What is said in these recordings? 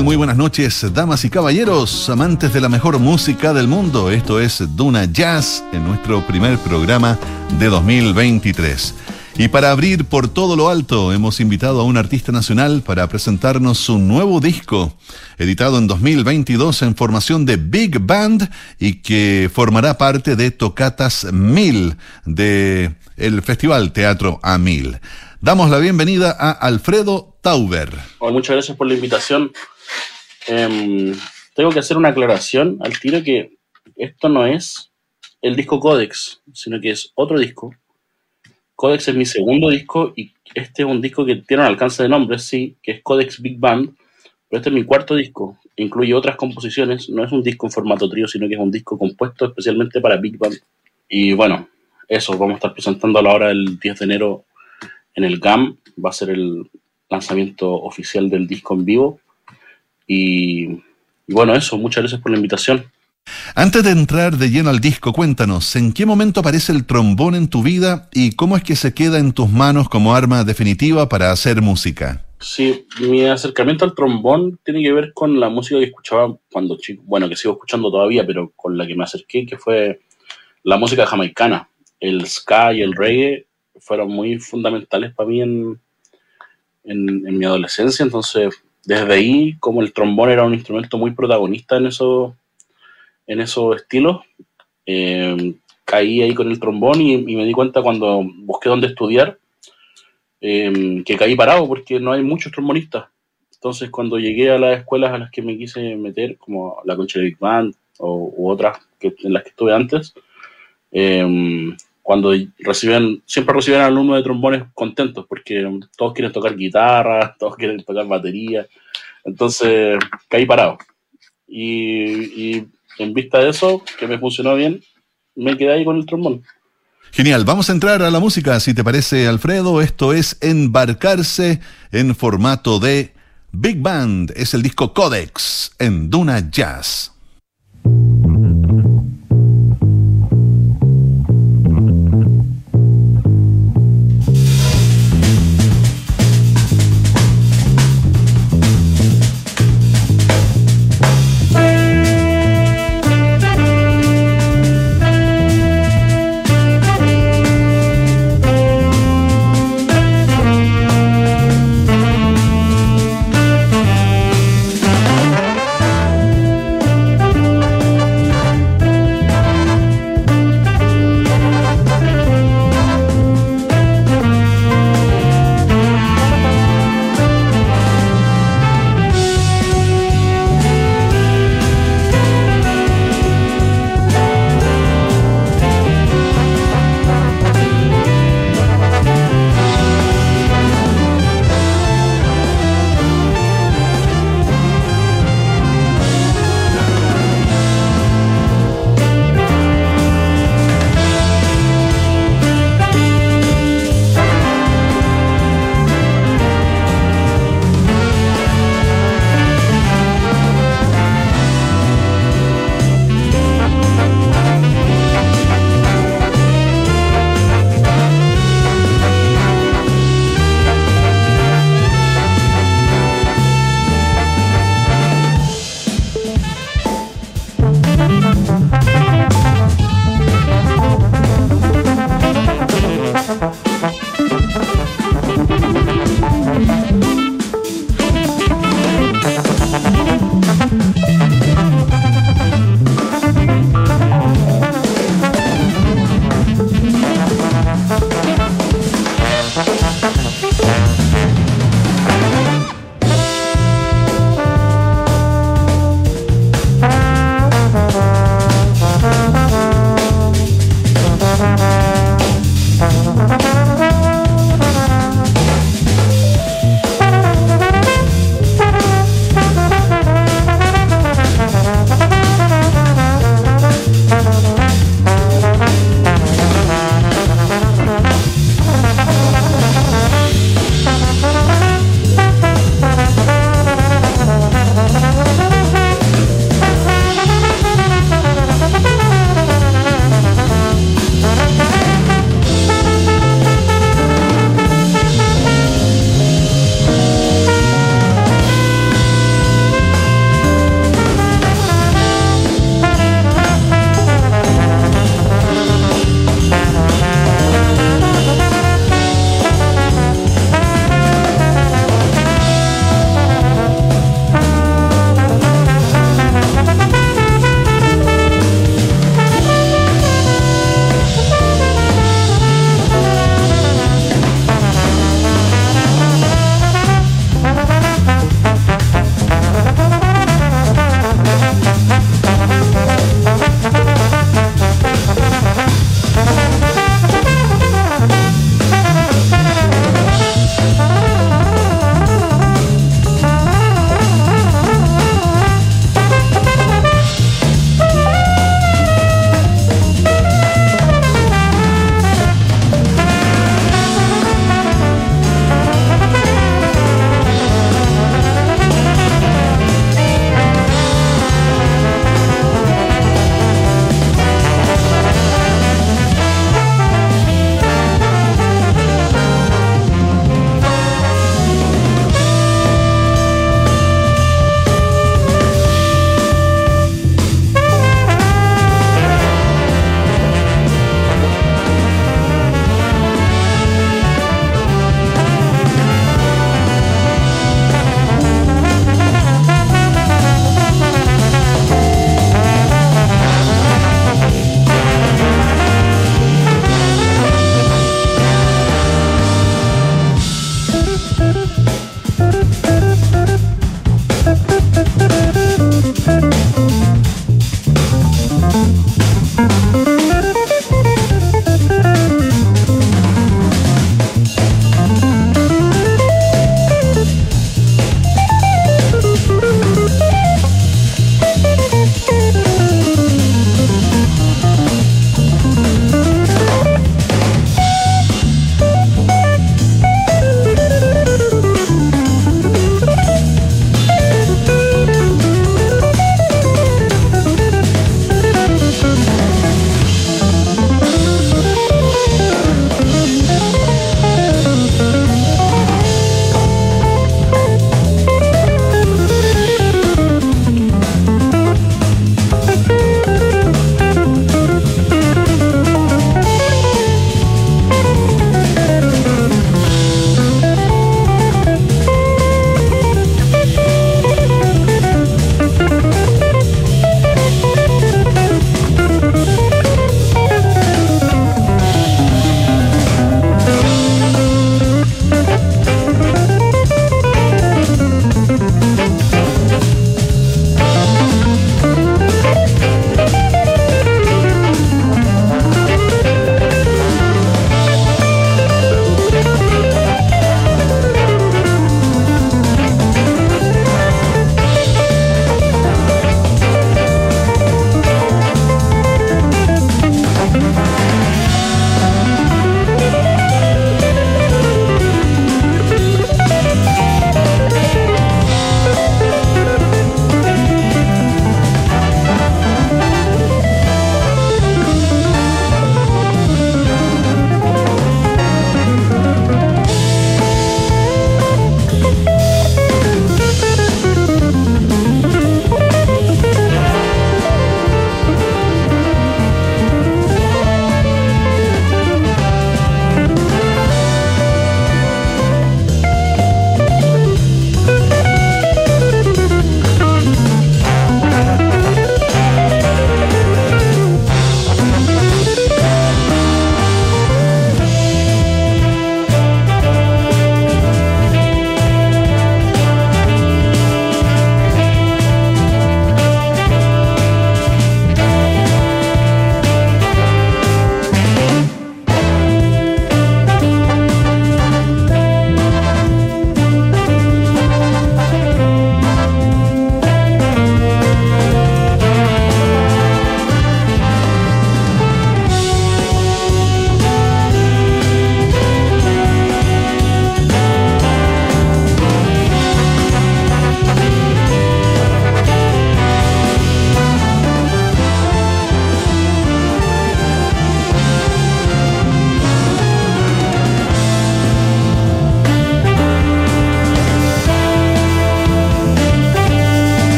Muy buenas noches, damas y caballeros, amantes de la mejor música del mundo. Esto es Duna Jazz en nuestro primer programa de 2023. Y para abrir por todo lo alto, hemos invitado a un artista nacional para presentarnos su nuevo disco, editado en 2022 en formación de Big Band y que formará parte de Tocatas Mil de el Festival Teatro a Mil. Damos la bienvenida a Alfredo Tauber. muchas gracias por la invitación. Em, tengo que hacer una aclaración al tiro que esto no es el disco Codex, sino que es otro disco. Codex es mi segundo disco y este es un disco que tiene un alcance de nombre, sí, que es Codex Big Band, pero este es mi cuarto disco. Incluye otras composiciones, no es un disco en formato trío, sino que es un disco compuesto especialmente para Big Band. Y bueno, eso, vamos a estar presentando a la hora del 10 de enero en el GAM, va a ser el lanzamiento oficial del disco en vivo y, bueno, eso, muchas gracias por la invitación. Antes de entrar de lleno al disco, cuéntanos, ¿en qué momento aparece el trombón en tu vida y cómo es que se queda en tus manos como arma definitiva para hacer música? Sí, mi acercamiento al trombón tiene que ver con la música que escuchaba cuando chico, bueno, que sigo escuchando todavía, pero con la que me acerqué, que fue la música jamaicana. El ska y el reggae fueron muy fundamentales para mí en, mi adolescencia, entonces desde ahí, como el trombón era un instrumento muy protagonista en, eso, en esos estilos, eh, caí ahí con el trombón y, me di cuenta cuando busqué dónde estudiar eh, que caí parado porque no hay muchos trombonistas. Entonces, cuando llegué a las escuelas a las que me quise meter, como la Concha Big Band o, u otras que, en las que estuve antes, eh, cuando reciben, siempre reciben alumnos de trombones contentos porque todos quieren tocar guitarra, todos quieren tocar batería. Entonces caí parado. Y, en vista de eso, que me funcionó bien, me quedé ahí con el trombón. Genial, vamos a entrar a la música, si te parece, Alfredo. Esto es Embarcarse en formato de Big Band. Es el disco Codex en Duna Jazz.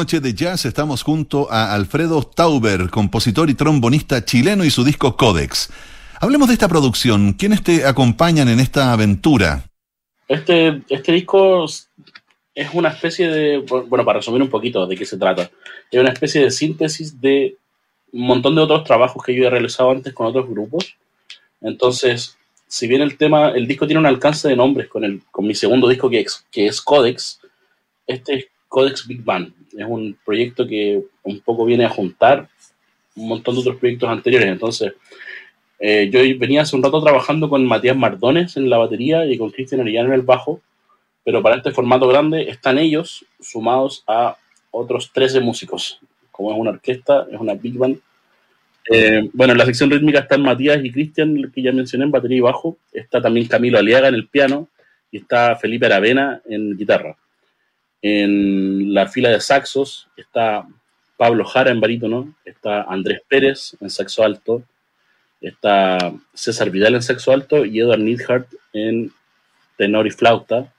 Noche de jazz estamos junto a Alfredo Tauber, compositor y trombonista chileno y su disco Codex. Hablemos de esta producción. ¿Quiénes te acompañan en esta aventura? Este, este disco es una especie de, bueno, para resumir un poquito de qué se trata, es una especie de síntesis de un montón de otros trabajos que yo he realizado antes con otros grupos. Entonces, si bien el tema, el disco tiene un alcance de nombres con, el, con mi segundo disco que es, que es Codex, este es Codex Big Band. Es un proyecto que un poco viene a juntar un montón de otros proyectos anteriores. Entonces, eh, yo venía hace un rato trabajando con Matías Mardones en la batería y con Cristian Arellano en el bajo, pero para este formato grande están ellos sumados a otros 13 músicos. Como es una orquesta, es una big band. Eh, bueno, en la sección rítmica están Matías y Cristian, que ya mencioné, en batería y bajo. Está también Camilo Aliaga en el piano y está Felipe Aravena en guitarra. En la fila de saxos está Pablo Jara en barítono, está Andrés Pérez en saxo alto, está César Vidal en saxo alto y Edward Neidhart en tenor y flauta.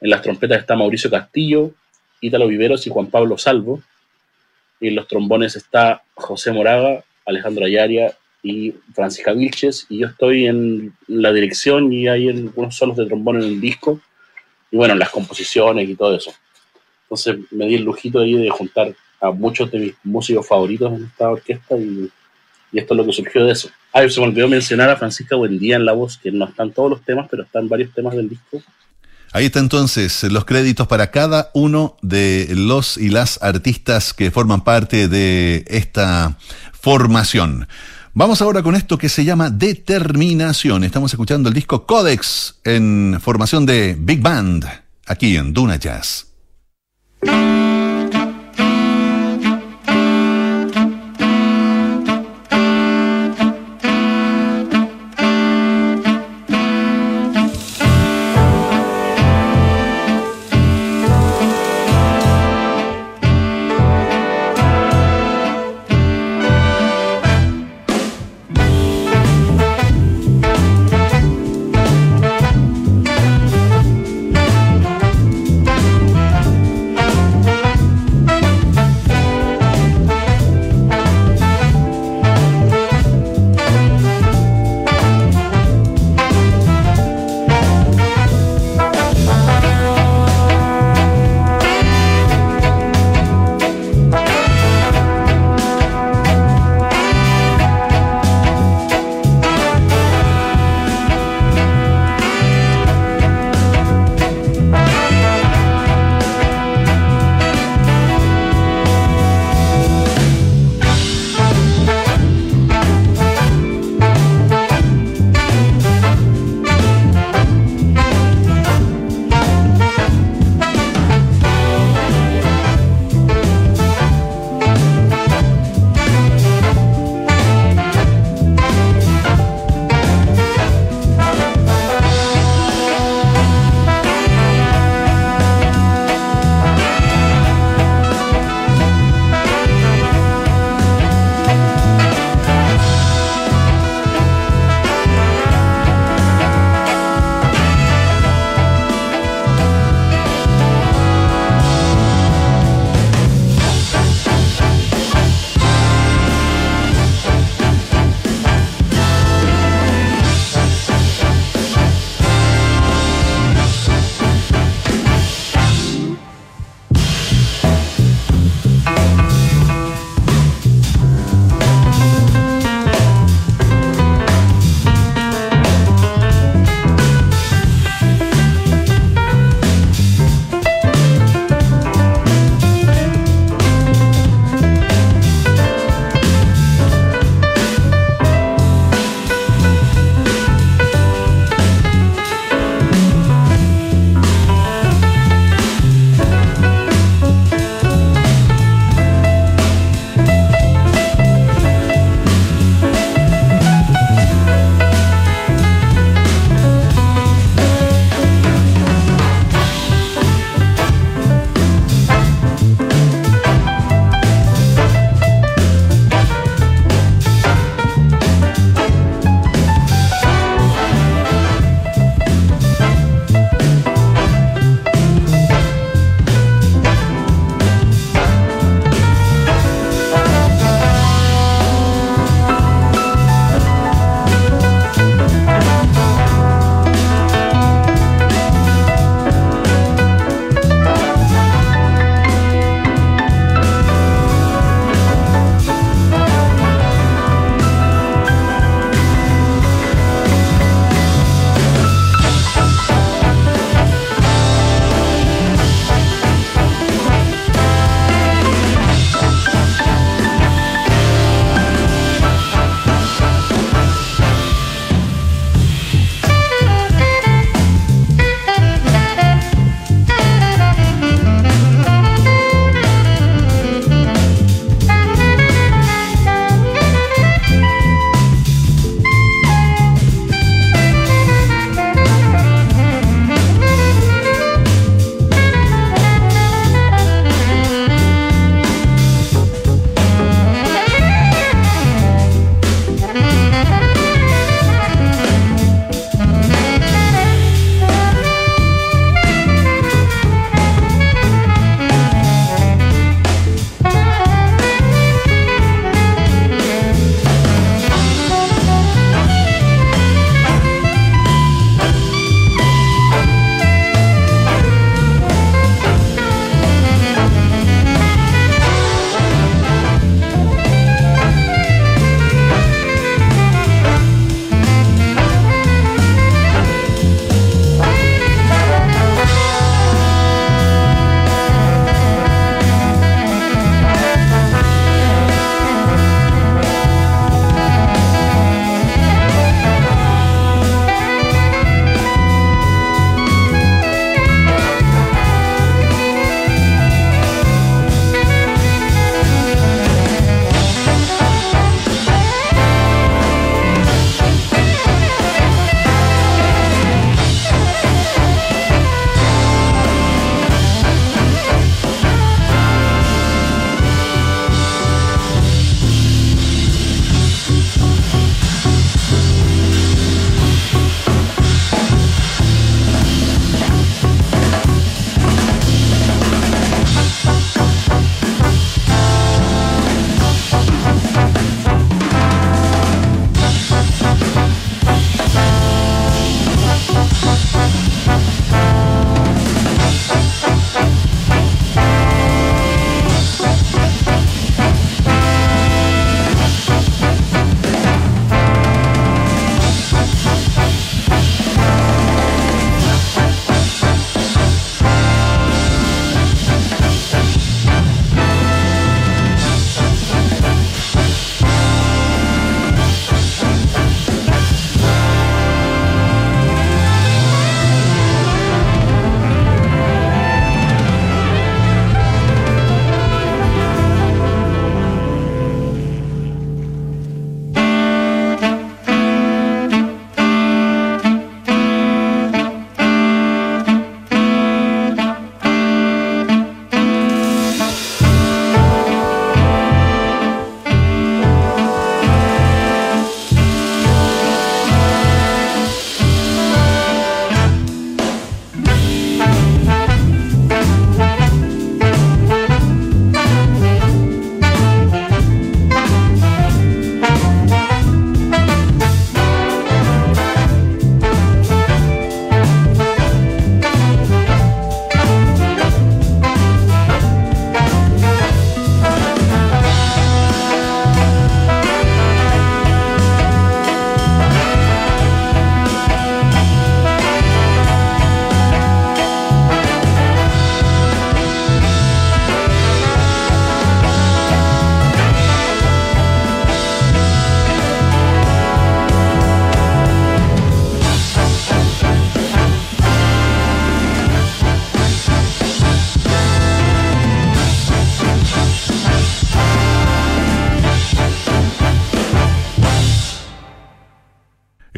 En las trompetas está Mauricio Castillo, Ítalo Viveros y Juan Pablo Salvo. Y en los trombones está José Moraga, Alejandro Ayaria y Francisca Vilches. Y yo estoy en la dirección y hay algunos solos de trombón en el disco. Y bueno, en las composiciones y todo eso. Entonces me di el lujito ahí de juntar a muchos de mis músicos favoritos en esta orquesta y, esto es lo que surgió de eso. Ah, se me olvidó mencionar a Francisca Buendía en la voz, que no están todos los temas, pero están varios temas del disco. Ahí está entonces los créditos para cada uno de los y las artistas que forman parte de esta formación. Vamos ahora con esto que se llama Determinación. Estamos escuchando el disco Codex en formación de Big Band, aquí en Duna Jazz. Música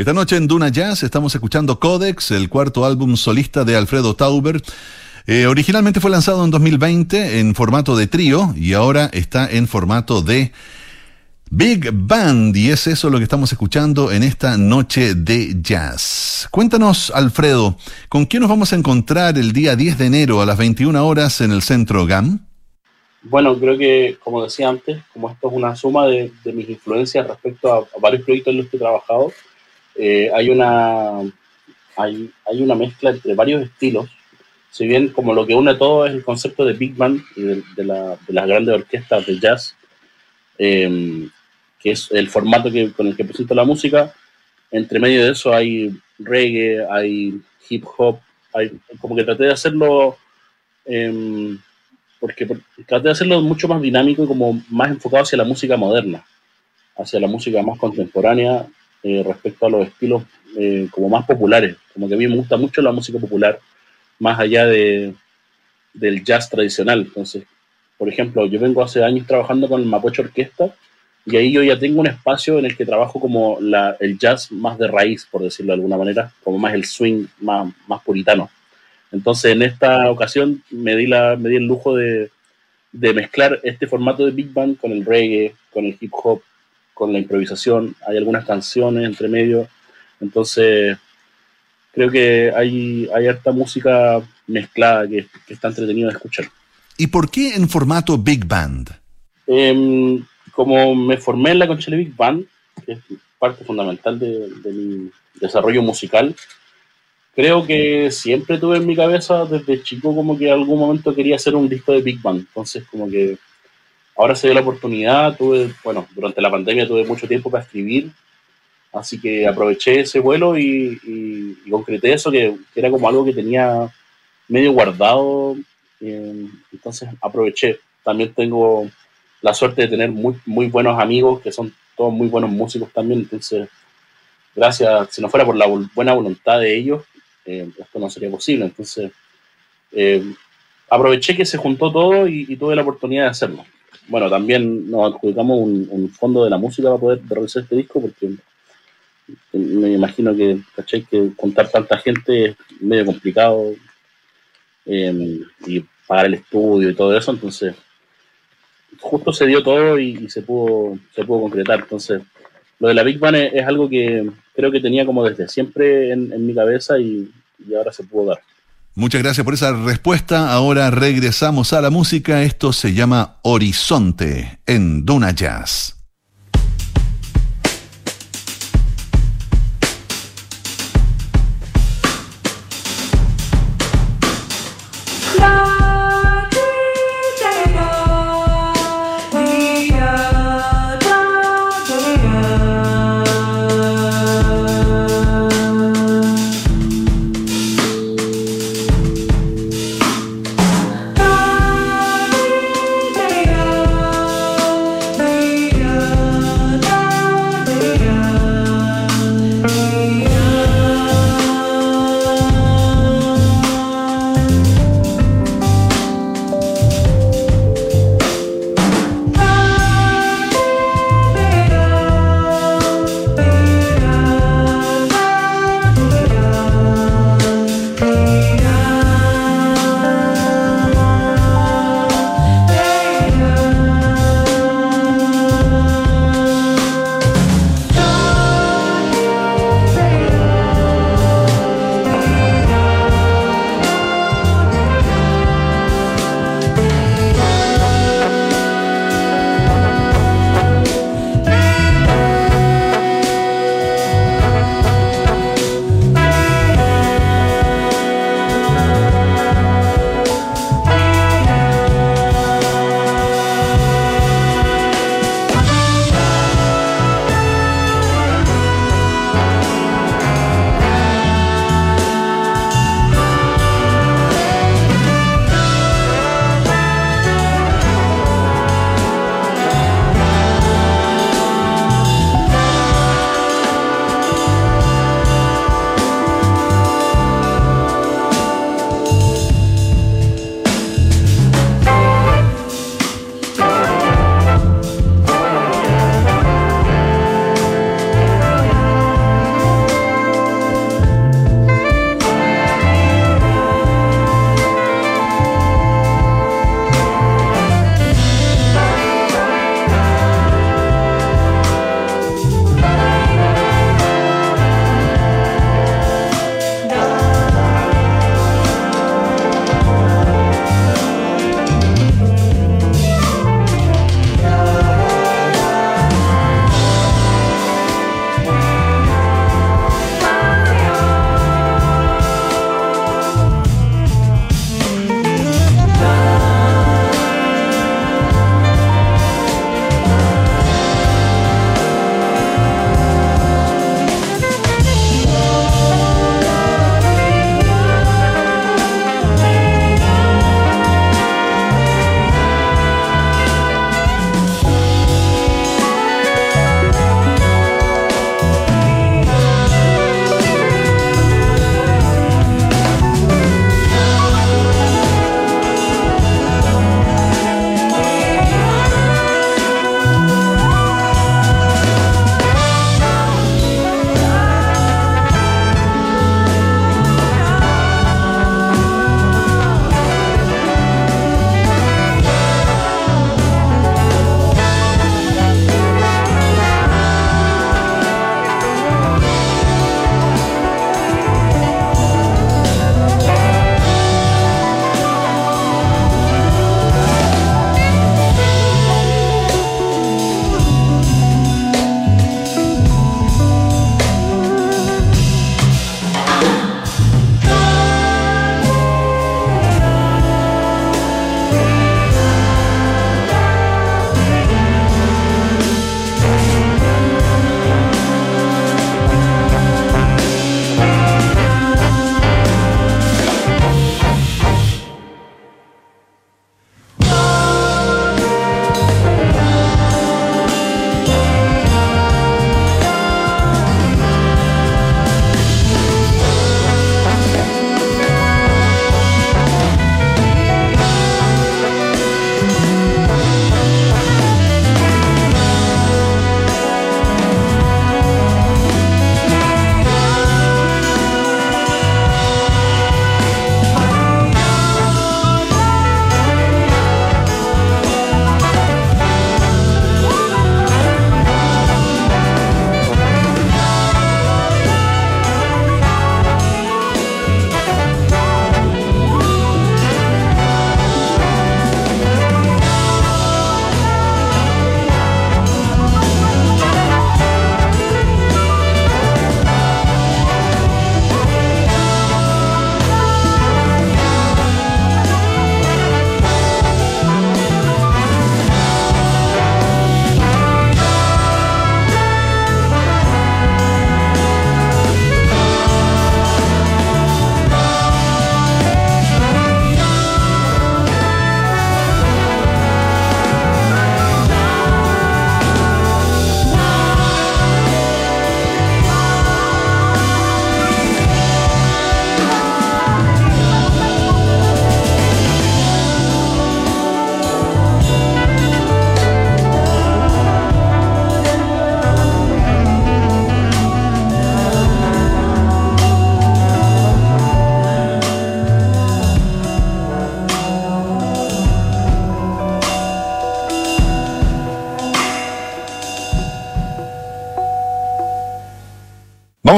Esta noche en Duna Jazz estamos escuchando Codex, el cuarto álbum solista de Alfredo Tauber. Eh, originalmente fue lanzado en 2020 en formato de trío y ahora está en formato de Big Band y es eso lo que estamos escuchando en esta noche de jazz. Cuéntanos, Alfredo, ¿con quién nos vamos a encontrar el día 10 de enero a las 21 horas en el Centro GAM? Bueno, creo que, como decía antes, como esto es una suma de, mis influencias respecto a, varios proyectos en los que he trabajado, eh, hay, una, hay, hay, una mezcla entre varios estilos. Si bien como lo que une todo es el concepto de Big Band y de, la, de las grandes orquestas de jazz, em, que es el formato que, con el que presento la música, entre medio de eso hay reggae, hay hip hop, hay, como que traté de hacerlo, em, porque, traté de hacerlo mucho más dinámico y como más enfocado hacia la música moderna, hacia la música más contemporánea eh, respecto a los estilos eh, como más populares. Como que a mí me gusta mucho la música popular, más allá de, del jazz tradicional. Entonces, por ejemplo, yo vengo hace años trabajando con el Mapocho Orquesta y ahí yo ya tengo un espacio en el que trabajo como la, el jazz más de raíz, por decirlo de alguna manera, como más el swing más, más puritano. Entonces, en esta ocasión me di, la, me di el lujo de, de mezclar este formato de big band con el reggae, con el hip hop, con la improvisación, hay algunas canciones entre medio, entonces creo que hay, hay harta música mezclada que, está entretenido de escuchar. ¿Y por qué en formato Big Band? Em, como me formé en la Conchile Big Band, que es parte fundamental de, de, mi desarrollo musical, creo que siempre tuve en mi cabeza desde chico como que en algún momento quería hacer un disco de Big Band. Entonces como que ahora se dio la oportunidad, tuve, bueno, durante la pandemia tuve mucho tiempo para escribir, así que aproveché ese vuelo y, concreté eso, que, era como algo que tenía medio guardado, eh, entonces aproveché. También tengo la suerte de tener muy, muy buenos amigos, que son todos muy buenos músicos también, entonces, gracias, si no fuera por la buena voluntad de ellos, eh, esto no sería posible, entonces... Eh, aproveché que se juntó todo y tuve la oportunidad de hacerlo bueno, también nos adjudicamos un, fondo de la música para poder realizar este disco, porque me imagino que, ¿cachai? Que contar tanta gente es medio complicado em, y pagar el estudio y todo eso, entonces justo se dio todo y, se pudo se pudo concretar. Entonces, lo de la Big Bang es, algo que creo que tenía como desde siempre en, mi cabeza y ahora se pudo dar. Muchas gracias por esa respuesta. Ahora regresamos a la música. Esto se llama Horizonte en Duna Jazz.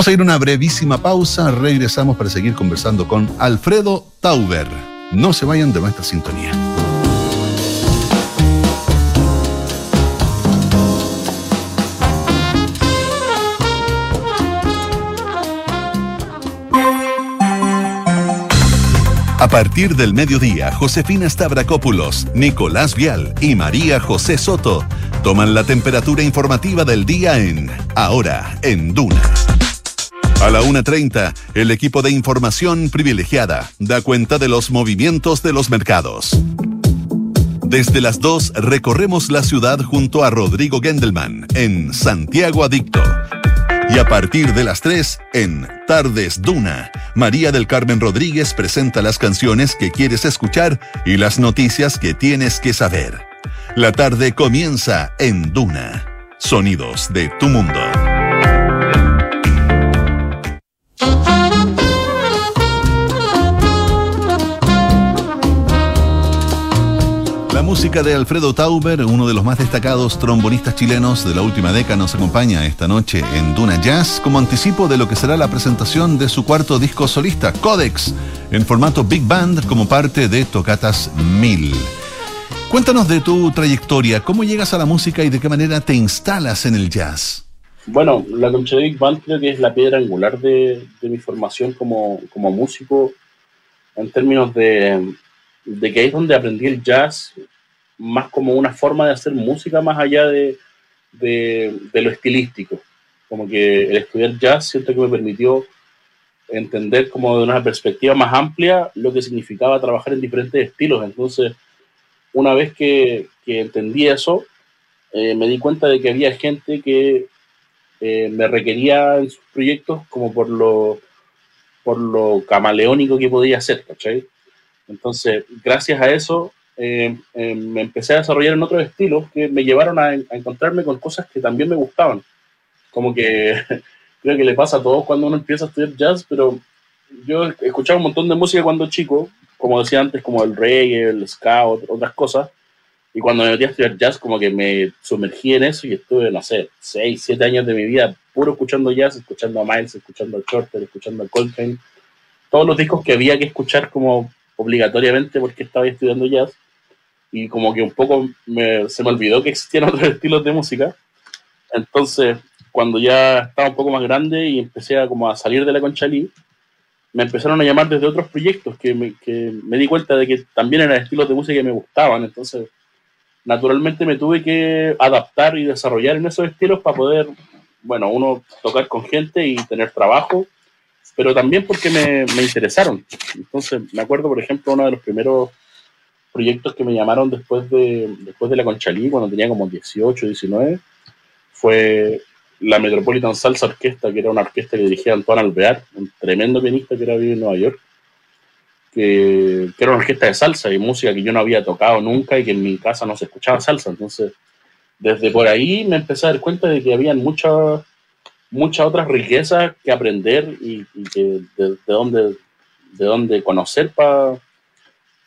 Vamos a ir a una brevísima pausa, regresamos para seguir conversando con Alfredo Tauber. No se vayan de nuestra sintonía. A partir del mediodía, Josefina Stavrakopoulos, Nicolás Vial y María José Soto toman la temperatura informativa del día en Ahora en Duna. A la 1.30, el equipo de información privilegiada da cuenta de los movimientos de los mercados. Desde las 2 recorremos la ciudad junto a Rodrigo Gendelman en Santiago Adicto y a partir de las 3, en Tardes Duna, María del Carmen Rodríguez presenta las canciones que quieres escuchar y las noticias que tienes que saber. La tarde comienza en Duna. Sonidos de tu mundo. Música de Alfredo Tauber, uno de los más destacados trombonistas chilenos de la última década, nos acompaña esta noche en Duna Jazz como anticipo de lo que será la presentación de su cuarto disco solista, Codex, en formato Big Band como parte de Tocatas 1000. Cuéntanos de tu trayectoria, cómo llegas a la música y de qué manera te instalas en el jazz. Bueno, la concha de Big Band creo que es la piedra angular de, mi formación como, como músico, en términos de, de que ahí es donde aprendí el jazz más como una forma de hacer música más allá de, de, lo estilístico. Como que el estudiar jazz siento que me permitió entender como de una perspectiva más amplia lo que significaba trabajar en diferentes estilos. Entonces, una vez que, que entendí eso, eh, me di cuenta de que había gente que eh, me requería en sus proyectos como por lo, por lo camaleónico que podía hacer, ¿cachai? Entonces, gracias a eso, eh, eh, me empecé a desarrollar en otros estilos que me llevaron a, encontrarme con cosas que también me gustaban. Como que creo que le pasa a todos cuando uno empieza a estudiar jazz, pero yo escuchaba un montón de música cuando chico, como decía antes, como el reggae, el ska, otras cosas. Y cuando me metí a estudiar jazz, como que me sumergí en eso y estuve, no sé, 6, 7 años de mi vida puro escuchando jazz, escuchando a Miles, escuchando a Shorter, escuchando a Coltrane. Todos los discos que había que escuchar como obligatoriamente porque estaba estudiando jazz y como que un poco se me olvidó que existían otros estilos de música. Entonces, cuando ya estaba un poco más grande y empecé a, como a salir de la Conchalí, me empezaron a llamar desde otros proyectos que me, que me di cuenta de que también eran estilos de música que me gustaban. Entonces, naturalmente me tuve que adaptar y desarrollar en esos estilos para poder, bueno, uno tocar con gente y tener trabajo, pero también porque me, me interesaron. Entonces, me acuerdo, por ejemplo, uno de los primeros proyectos que me llamaron después de, después de la Conchalí, cuando tenía como 18, 19, fue la Metropolitan Salsa Orquesta, que era una orquesta que dirigía Antoine Alvear, un tremendo pianista que era vivo en Nueva York, que, era una orquesta de salsa y música que yo no había tocado nunca y que en mi casa no se escuchaba salsa. Entonces, desde por ahí me empecé a dar cuenta de que había muchas muchas otras riquezas que aprender y, que de, dónde, de dónde conocer para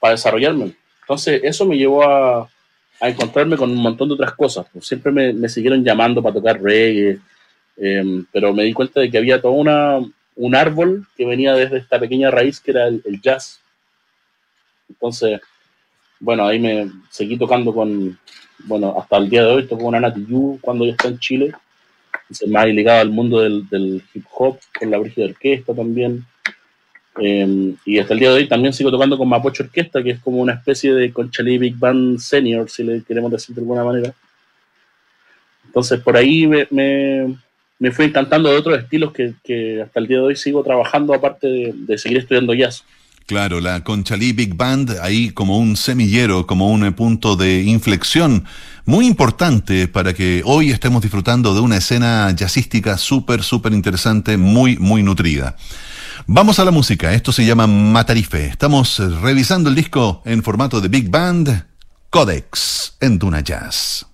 desarrollarme. Entonces, eso me llevó a, encontrarme con un montón de otras cosas. Siempre me, siguieron llamando para tocar reggae, em, pero me di cuenta de que había todo una, un árbol que venía desde esta pequeña raíz que era el, jazz. Entonces, bueno, ahí me seguí tocando con, bueno, hasta el día de hoy toco con Ana cuando yo está en Chile. Más ligado al mundo del, hip hop, con la Orquesta también. Em, y hasta el día de hoy también sigo tocando con Mapocho Orquesta, que es como una especie de Conchalí Big Band Senior, si le queremos decir de alguna manera. Entonces por ahí me, me, fui encantando de otros estilos que, hasta el día de hoy sigo trabajando, aparte de, seguir estudiando jazz. Claro, la Conchalí Big Band ahí como un semillero, como un punto de inflexión muy importante para que hoy estemos disfrutando de una escena jazzística súper, súper interesante, muy, muy nutrida. Vamos a la música, esto se llama Matarife. Estamos revisando el disco en formato de Big Band, Codex, en Duna Jazz.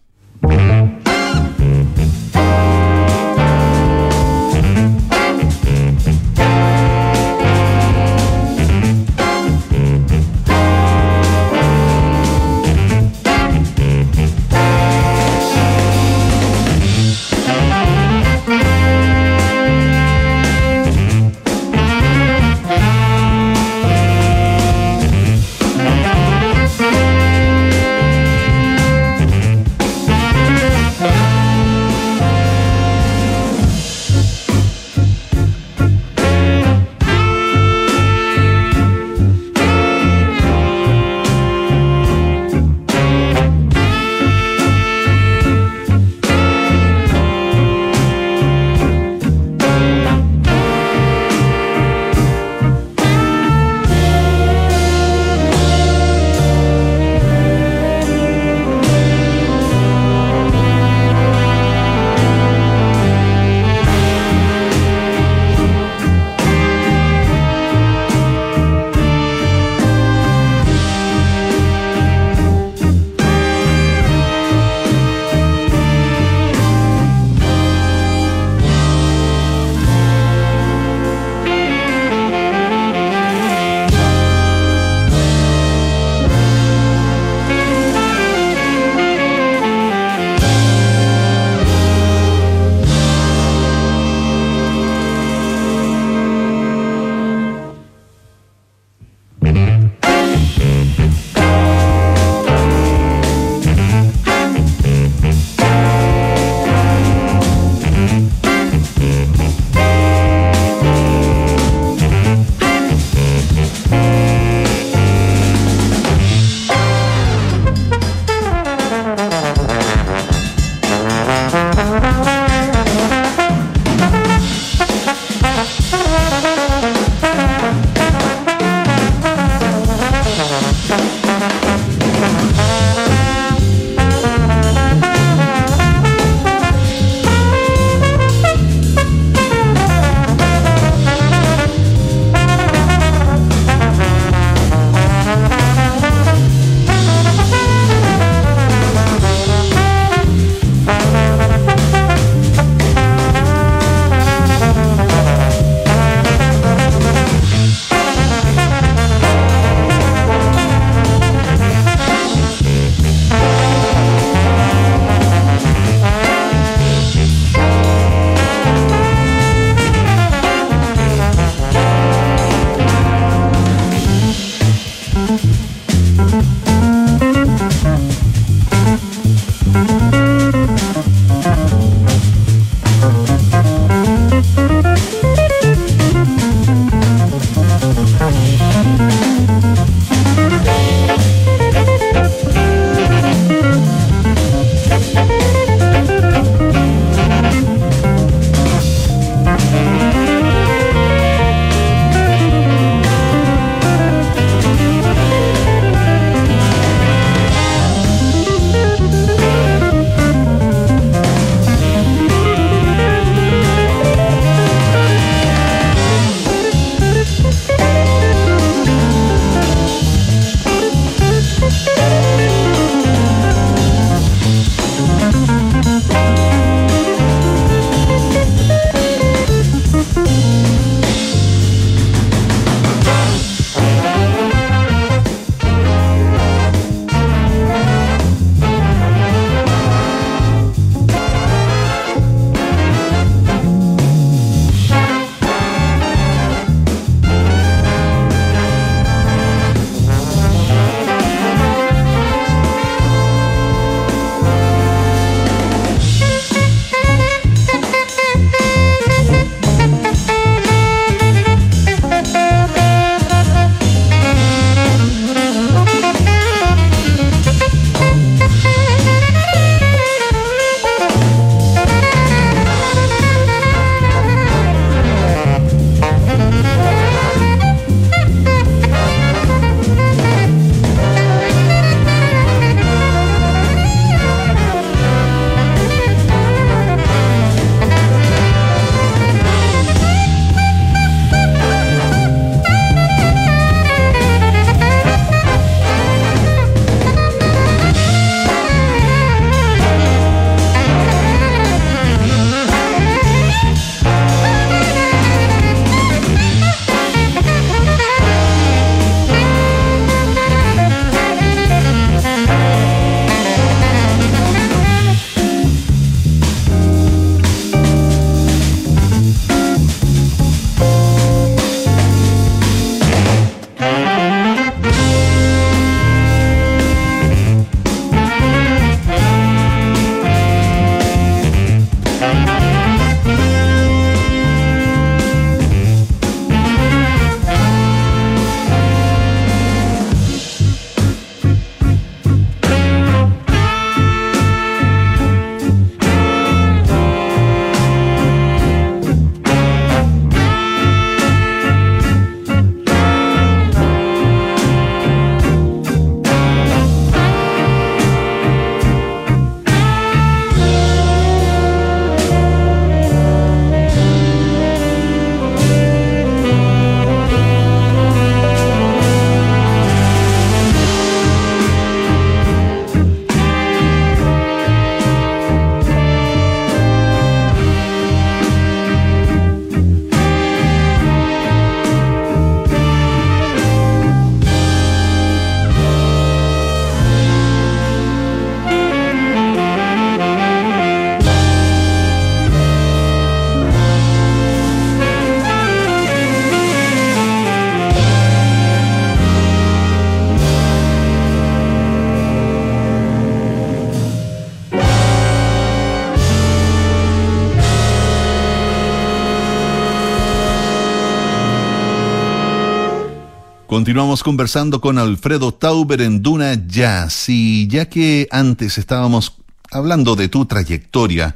Continuamos conversando con Alfredo Tauber en Duna Jazz y ya que antes estábamos hablando de tu trayectoria,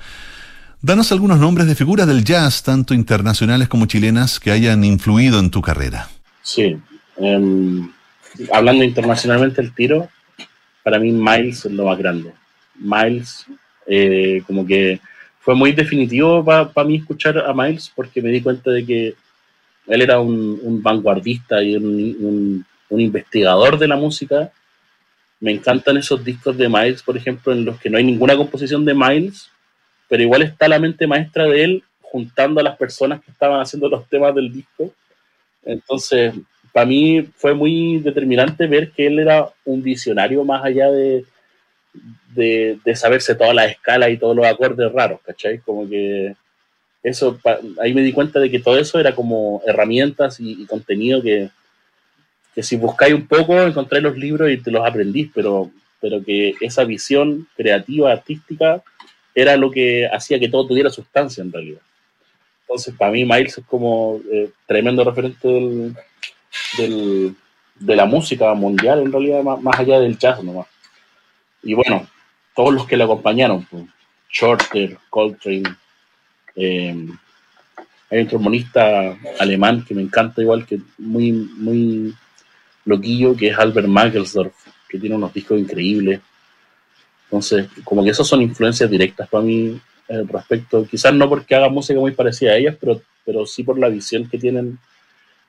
danos algunos nombres de figuras del jazz, tanto internacionales como chilenas, que hayan influido en tu carrera. Sí, em, hablando internacionalmente el tiro, para mí Miles es lo más grande. Miles, eh, como que fue muy definitivo para mí escuchar a Miles porque me di cuenta de que él era un, vanguardista y un, investigador de la música. Me encantan esos discos de Miles, por ejemplo, en los que no hay ninguna composición de Miles, pero igual está la mente maestra de él juntando a las personas que estaban haciendo los temas del disco. Entonces, para mí fue muy determinante ver que él era un visionario más allá de, de, de saberse todas las escalas y todos los acordes raros, ¿cachai? Como que eso, ahí me di cuenta de que todo eso era como herramientas y, contenido que, que, si buscáis un poco encontráis los libros y te los aprendís, pero, pero que esa visión creativa, artística, era lo que hacía que todo tuviera sustancia en realidad. Entonces, para mí Miles es como eh, tremendo referente del, de la música mundial, en realidad, más, allá del jazz nomás. Y bueno, todos los que le acompañaron, pues, Shorter, Coltrane, eh, hay un trombonista alemán que me encanta igual, que muy, muy loquillo, que es Albert Magelsdorf, que tiene unos discos increíbles. Entonces, como que esas son influencias directas para mí eh, respecto, quizás no porque haga música muy parecida a ellas, pero, pero sí por la visión que tienen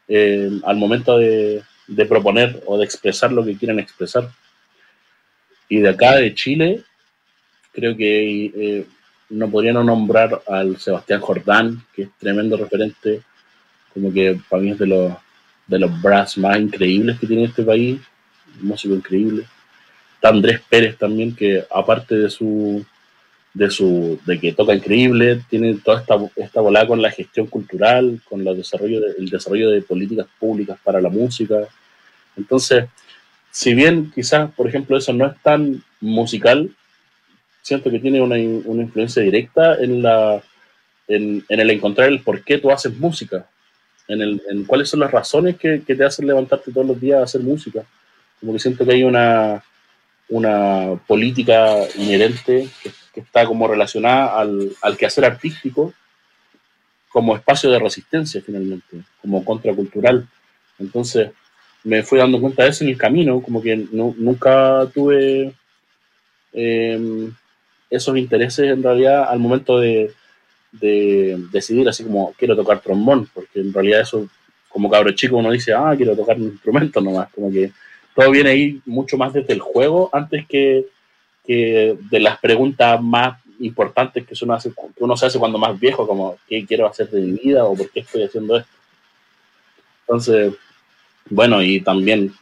eh, al momento de, de, proponer o de expresar lo que quieren expresar. Y de acá, de Chile, creo que no podría no nombrar al Sebastián Jordán, que es tremendo referente, como que para mí es de los, de los brass más increíbles que tiene este país, músico increíble. Está Andrés Pérez también, que aparte de su de su de que toca increíble, tiene toda esta, esta volada con la gestión cultural, con el desarrollo de, el desarrollo de políticas públicas para la música. Entonces, si bien quizás, por ejemplo, eso no es tan musical, siento que tiene una, una influencia directa en, la, en, en, el encontrar el por qué tú haces música, en, el, en cuáles son las razones que, que, te hacen levantarte todos los días a hacer música. Como que siento que hay una, una política inherente que, que está como relacionada al, al quehacer artístico como espacio de resistencia finalmente, como contracultural. Entonces me fui dando cuenta de eso en el camino, como que no, nunca tuve... Eh, esos intereses en realidad al momento de, decidir así como quiero tocar trombón, porque en realidad eso como cabro chico uno dice, ah, quiero tocar un instrumento nomás, como que todo viene ahí mucho más desde el juego antes que, de las preguntas más importantes que uno, hace, que uno se hace cuando más viejo, como qué quiero hacer de mi vida o por qué estoy haciendo esto. Entonces, bueno, y también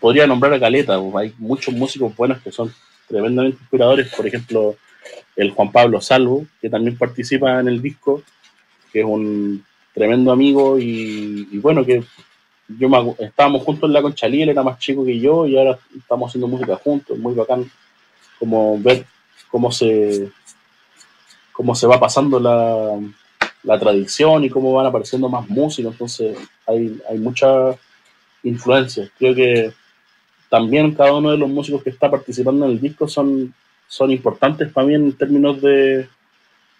podría nombrar a Caleta, hay muchos músicos buenos que son tremendamente inspiradores, por ejemplo, el Juan Pablo Salvo, que también participa en el disco, que es un tremendo amigo y, bueno, que yo estábamos juntos en la Conchalí, él era más chico que yo y ahora estamos haciendo música juntos, muy bacán como ver cómo se cómo se va pasando la, la tradición y cómo van apareciendo más músicos, entonces hay, hay mucha influencia. Creo que también cada uno de los músicos que está participando en el disco son, son importantes para mí en términos de,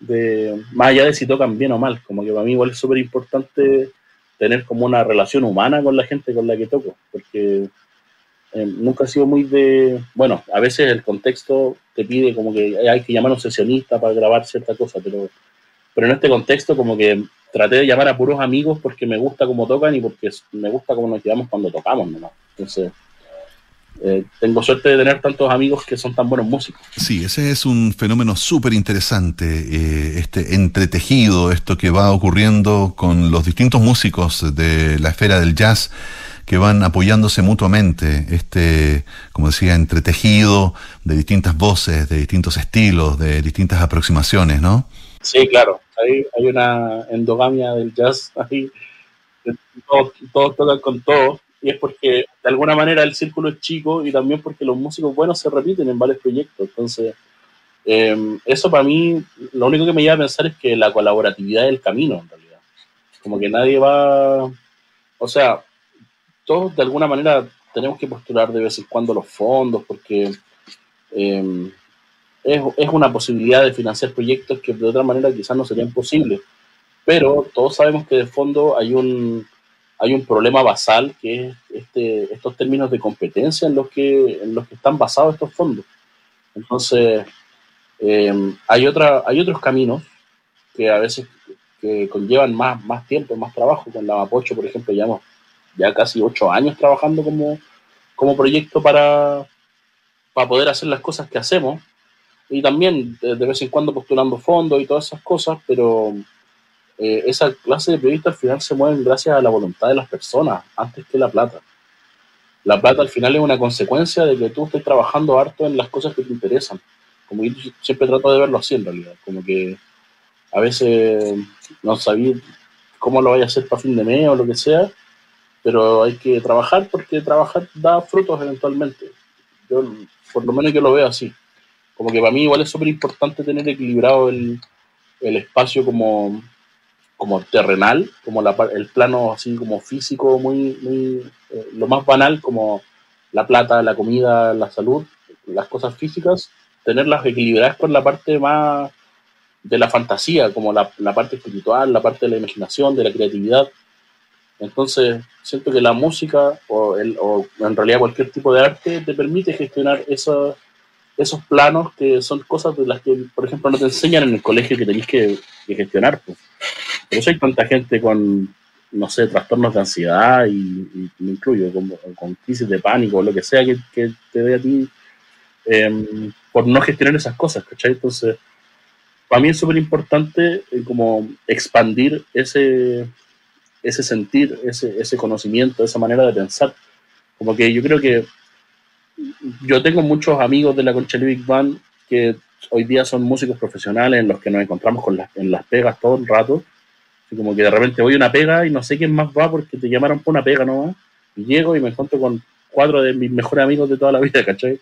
de, más allá de si tocan bien o mal, como que para mí igual es súper importante tener como una relación humana con la gente con la que toco, porque eh, nunca ha sido muy de, bueno, a veces el contexto te pide como que hay que llamar a un sesionista para grabar cierta cosa, pero, pero en este contexto como que traté de llamar a puros amigos porque me gusta cómo tocan y porque me gusta cómo nos quedamos cuando tocamos nomás. Entonces, eh, tengo suerte de tener tantos amigos que son tan buenos músicos. Sí, ese es un fenómeno súper interesante, eh, este entretejido, esto que va ocurriendo con los distintos músicos de la esfera del jazz que van apoyándose mutuamente, este, como decía, entretejido de distintas voces, de distintos estilos, de distintas aproximaciones, ¿no? Sí, claro, hay, hay una endogamia del jazz ahí, todos, todos tocan con todos y es porque de alguna manera el círculo es chico y también porque los músicos buenos se repiten en varios proyectos. Entonces, em, eso para mí, lo único que me lleva a pensar es que la colaboratividad es el camino, en realidad. Como que nadie va, o sea, todos de alguna manera tenemos que postular de vez en cuando los fondos porque em, es, es, una posibilidad de financiar proyectos que de otra manera quizás no serían posibles. Pero todos sabemos que de fondo hay un, hay un problema basal que es este, estos términos de competencia en los, que, en los que están basados estos fondos. Entonces, em, hay, otra, hay otros caminos que a veces que conllevan más, más tiempo, más trabajo. Con la Mapocho, por ejemplo, llevamos ya casi ocho años trabajando como, como proyecto para, para poder hacer las cosas que hacemos. Y también de, vez en cuando postulando fondos y todas esas cosas, pero eh, esa clase de proyectos al final se mueven gracias a la voluntad de las personas, antes que la plata. La plata al final es una consecuencia de que tú estés trabajando harto en las cosas que te interesan. Como yo siempre trato de verlo así en realidad, como que a veces no sabía cómo lo vaya a hacer para fin de mes o lo que sea, pero hay que trabajar porque trabajar da frutos eventualmente. Yo, por lo menos yo lo veo así. Como que para mí igual es súper importante tener equilibrado el, el, espacio como, como terrenal, como la, el plano así como físico, muy, muy eh, lo más banal como la plata, la comida, la salud, las cosas físicas, tenerlas equilibradas con la parte más de la fantasía, como la, la parte espiritual, la parte de la imaginación, de la creatividad. Entonces, siento que la música o, el, o en realidad cualquier tipo de arte te permite gestionar esos, esos planos que son cosas de las que, por ejemplo, no te enseñan en el colegio que tenéis que, gestionar. Pues. Por eso hay tanta gente con, no sé, trastornos de ansiedad y, me incluyo, con, con, crisis de pánico o lo que sea que, te dé a ti em, por no gestionar esas cosas, ¿cachai? Entonces, para mí es súper importante eh, como expandir ese ese sentir, ese, ese conocimiento, esa manera de pensar. Como que yo creo que yo tengo muchos amigos de la Concha Big Band que hoy día son músicos profesionales en los que nos encontramos con las, en las pegas todo el rato. Así como que de repente voy a una pega y no sé quién más va porque te llamaron por una pega ¿no? Y llego y me encuentro con cuatro de mis mejores amigos de toda la vida, ¿cachai?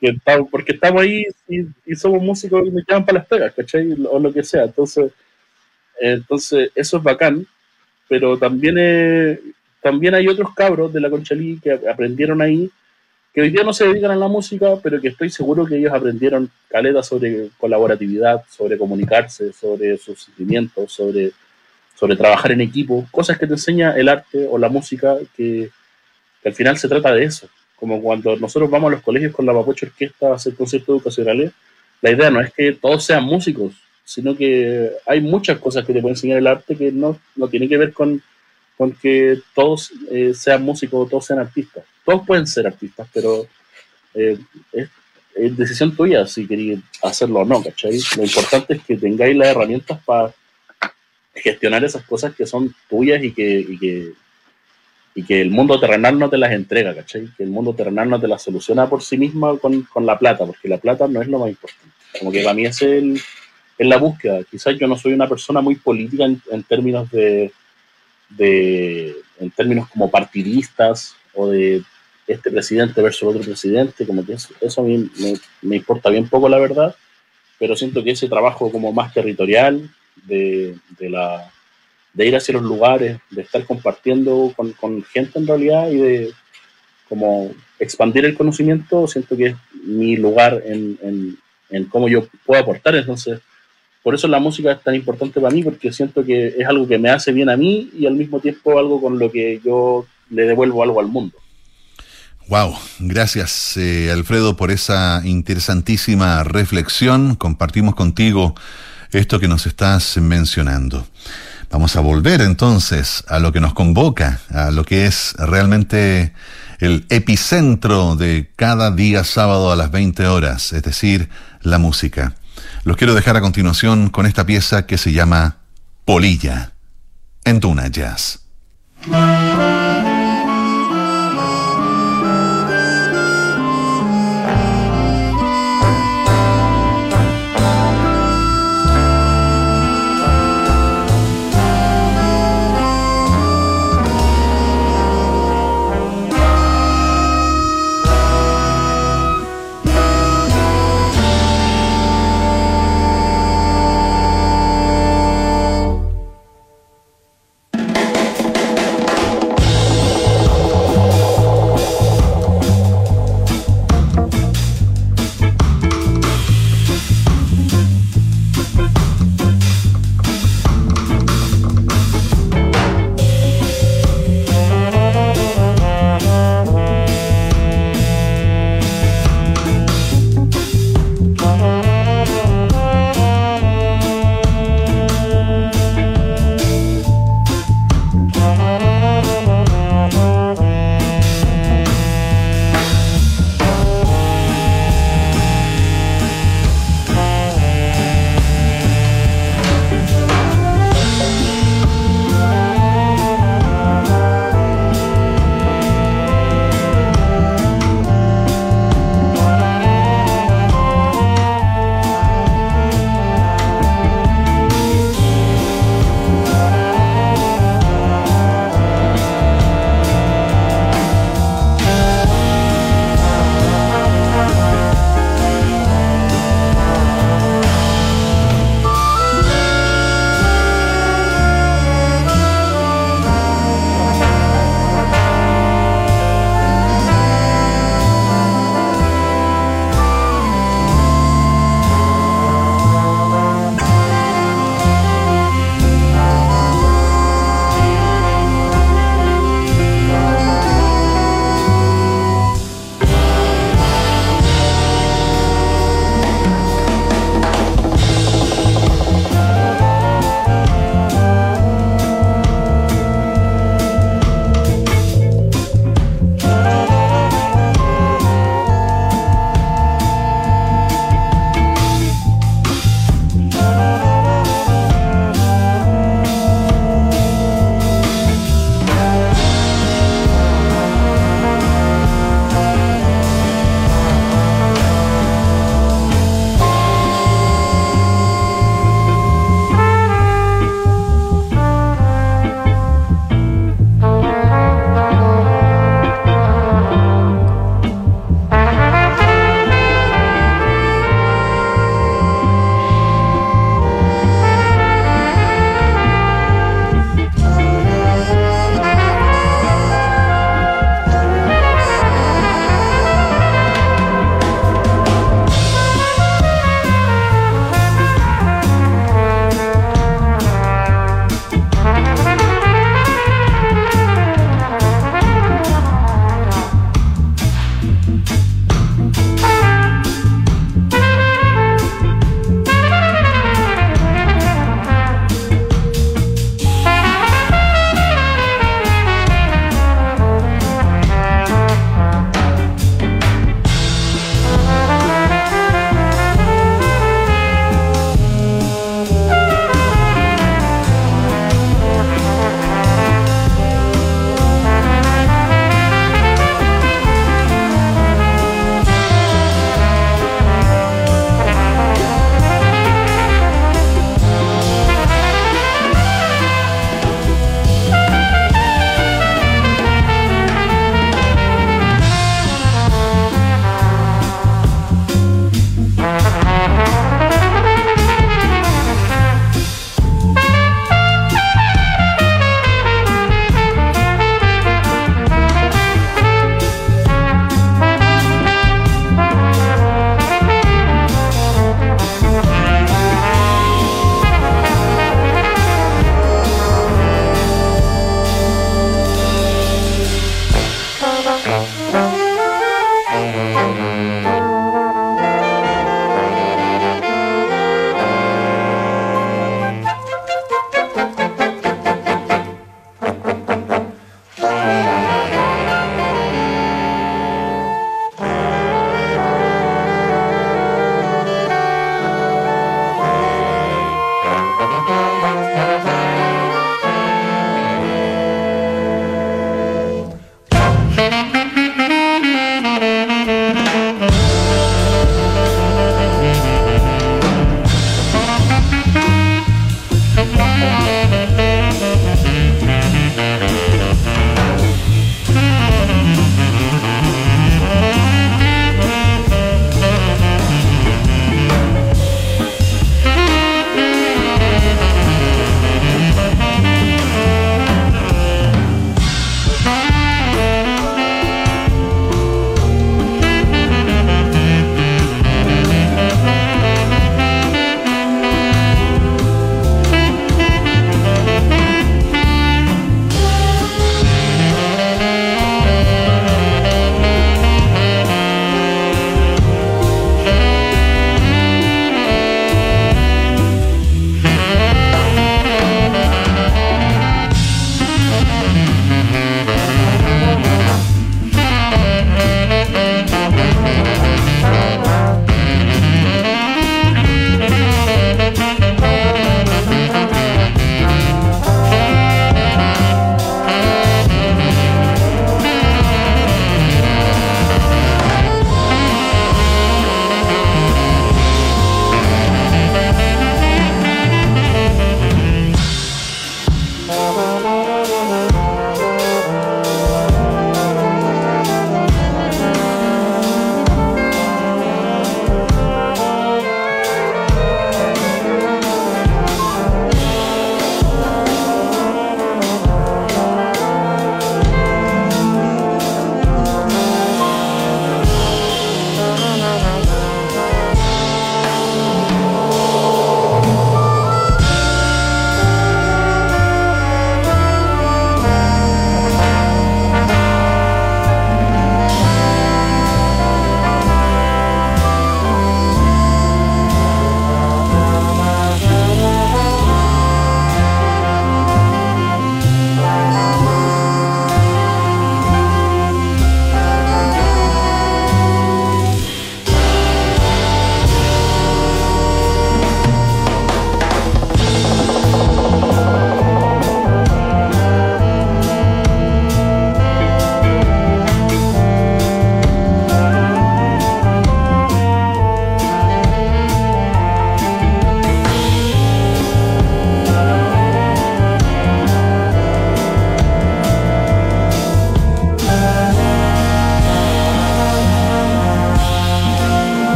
Que porque estamos ahí y, somos músicos y me llaman para las pegas, ¿cachai? O lo que sea. Entonces, entonces eso es bacán pero también, también hay otros cabros de la Conchalí que aprendieron ahí, que hoy día no se dedican a la música, pero que estoy seguro que ellos aprendieron caleta sobre colaboratividad, sobre comunicarse, sobre sus sentimientos, sobre, sobre trabajar en equipo, cosas que te enseña el arte o la música, que, al final se trata de eso. Como cuando nosotros vamos a los colegios con la Mapocho Orquesta a hacer conciertos educacionales, la idea no es que todos sean músicos, sino que hay muchas cosas que te puede enseñar el arte que no, no tiene que ver con, con que todos eh, sean músicos o todos sean artistas. Todos pueden ser artistas, pero eh, es, decisión tuya si queréis hacerlo o no, ¿cachai? Lo importante es que tengáis las herramientas para gestionar esas cosas que son tuyas y que, y que, y que el mundo terrenal no te las entrega, ¿cachai? Que el mundo terrenal no te las soluciona por sí misma con, con la plata, porque la plata no es lo más importante. Como que para mí es el la búsqueda. Quizás yo no soy una persona muy política en, términos de, en términos como partidistas o de este presidente versus otro presidente, como que eso, a mí me, importa bien poco la verdad, pero siento que ese trabajo como más territorial, de, la, de ir hacia los lugares, de estar compartiendo con, gente en realidad y de como expandir el conocimiento, siento que es mi lugar en, en, en cómo yo puedo aportar. Entonces, por eso la música es tan importante para mí, porque siento que es algo que me hace bien a mí y al mismo tiempo algo con lo que yo le devuelvo algo al mundo. Wow, gracias eh, Alfredo por esa interesantísima reflexión. Compartimos contigo esto que nos estás mencionando. Vamos a volver entonces a lo que nos convoca, a lo que es realmente el epicentro de cada día sábado a las 20 horas, es decir, la música. Los quiero dejar a continuación con esta pieza que se llama Polilla, en Tuna Jazz.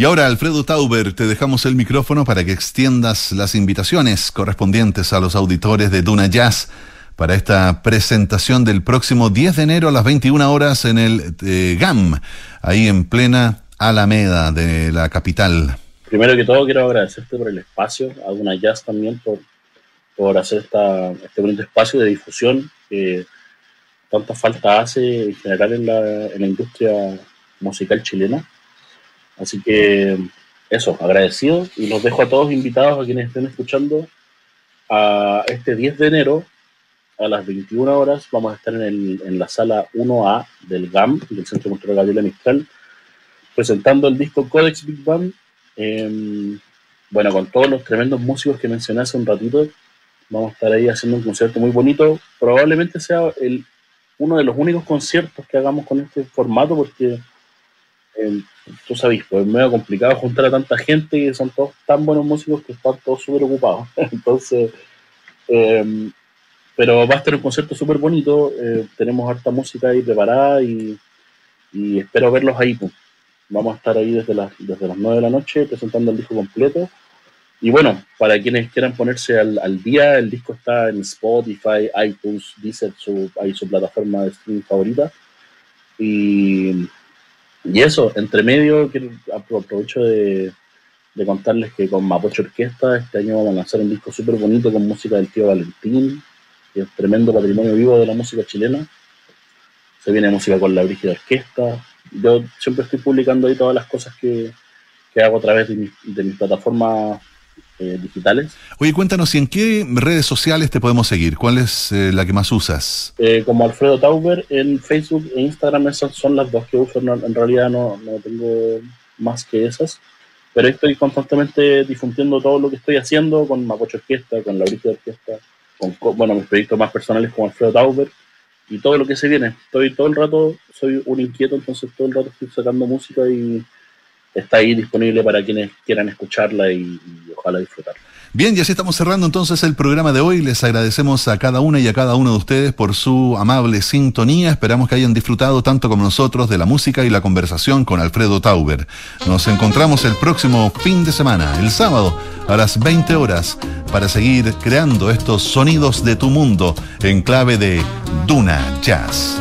Y ahora, Alfredo Tauber, te dejamos el micrófono para que extiendas las invitaciones correspondientes a los auditores de Duna Jazz para esta presentación del próximo 10 de enero a las 21 horas en el eh, GAM, ahí en plena Alameda de la capital. Primero que todo, quiero agradecerte por el espacio, a Duna Jazz también por, por hacer esta, este bonito espacio de difusión que tanta falta hace en general en la, en la industria musical chilena. Así que eso, agradecido y los dejo a todos invitados a quienes estén escuchando a este 10 de enero a las 21 horas. Vamos a estar en, el, en la sala 1A del GAM, del Centro Cultural Gabriela Mistral, presentando el disco Codex Big Band. Eh, bueno, con todos los tremendos músicos que mencioné hace un ratito, vamos a estar ahí haciendo un concierto muy bonito. Probablemente sea el, uno de los únicos conciertos que hagamos con este formato, porque eh, tú sabes, pues es medio complicado juntar a tanta gente y son todos tan buenos músicos que están todos súper ocupados. Entonces, eh, pero va a estar un concierto súper bonito. Eh, tenemos harta música ahí preparada y, y espero verlos ahí. Pues. Vamos a estar ahí desde las, desde las 9 de la noche presentando el disco completo. Y bueno, para quienes quieran ponerse al, al día, el disco está en Spotify, iTunes, Deezer, su, ahí su plataforma de streaming favorita. Y y eso, entre medio, quiero, aprovecho de, de, contarles que con Mapocho Orquesta este año vamos a lanzar un disco súper bonito con música del tío Valentín, que es tremendo patrimonio vivo de la música chilena. Se viene música con la Brígida Orquesta. Yo siempre estoy publicando ahí todas las cosas que, que hago a través de mi, de mi plataforma eh, digitales. Oye, cuéntanos, ¿y en qué redes sociales te podemos seguir? ¿Cuál es eh, la que más usas? Eh, como Alfredo Tauber en Facebook e Instagram, esas son las dos que uso. No, en realidad no, no, tengo más que esas. Pero estoy constantemente difundiendo todo lo que estoy haciendo con Mapocho Orquesta, con la Brigida Orquesta, con, bueno, mis proyectos más personales como Alfredo Tauber y todo lo que se viene. Estoy todo el rato, soy un inquieto, entonces todo el rato estoy sacando música y está ahí disponible para quienes quieran escucharla y, ojalá disfrutarla. Bien, y así estamos cerrando entonces el programa de hoy. Les agradecemos a cada una y a cada uno de ustedes por su amable sintonía. Esperamos que hayan disfrutado tanto como nosotros de la música y la conversación con Alfredo Tauber. Nos encontramos el próximo fin de semana, el sábado, a las 20 horas, para seguir creando estos sonidos de tu mundo en clave de Duna Jazz.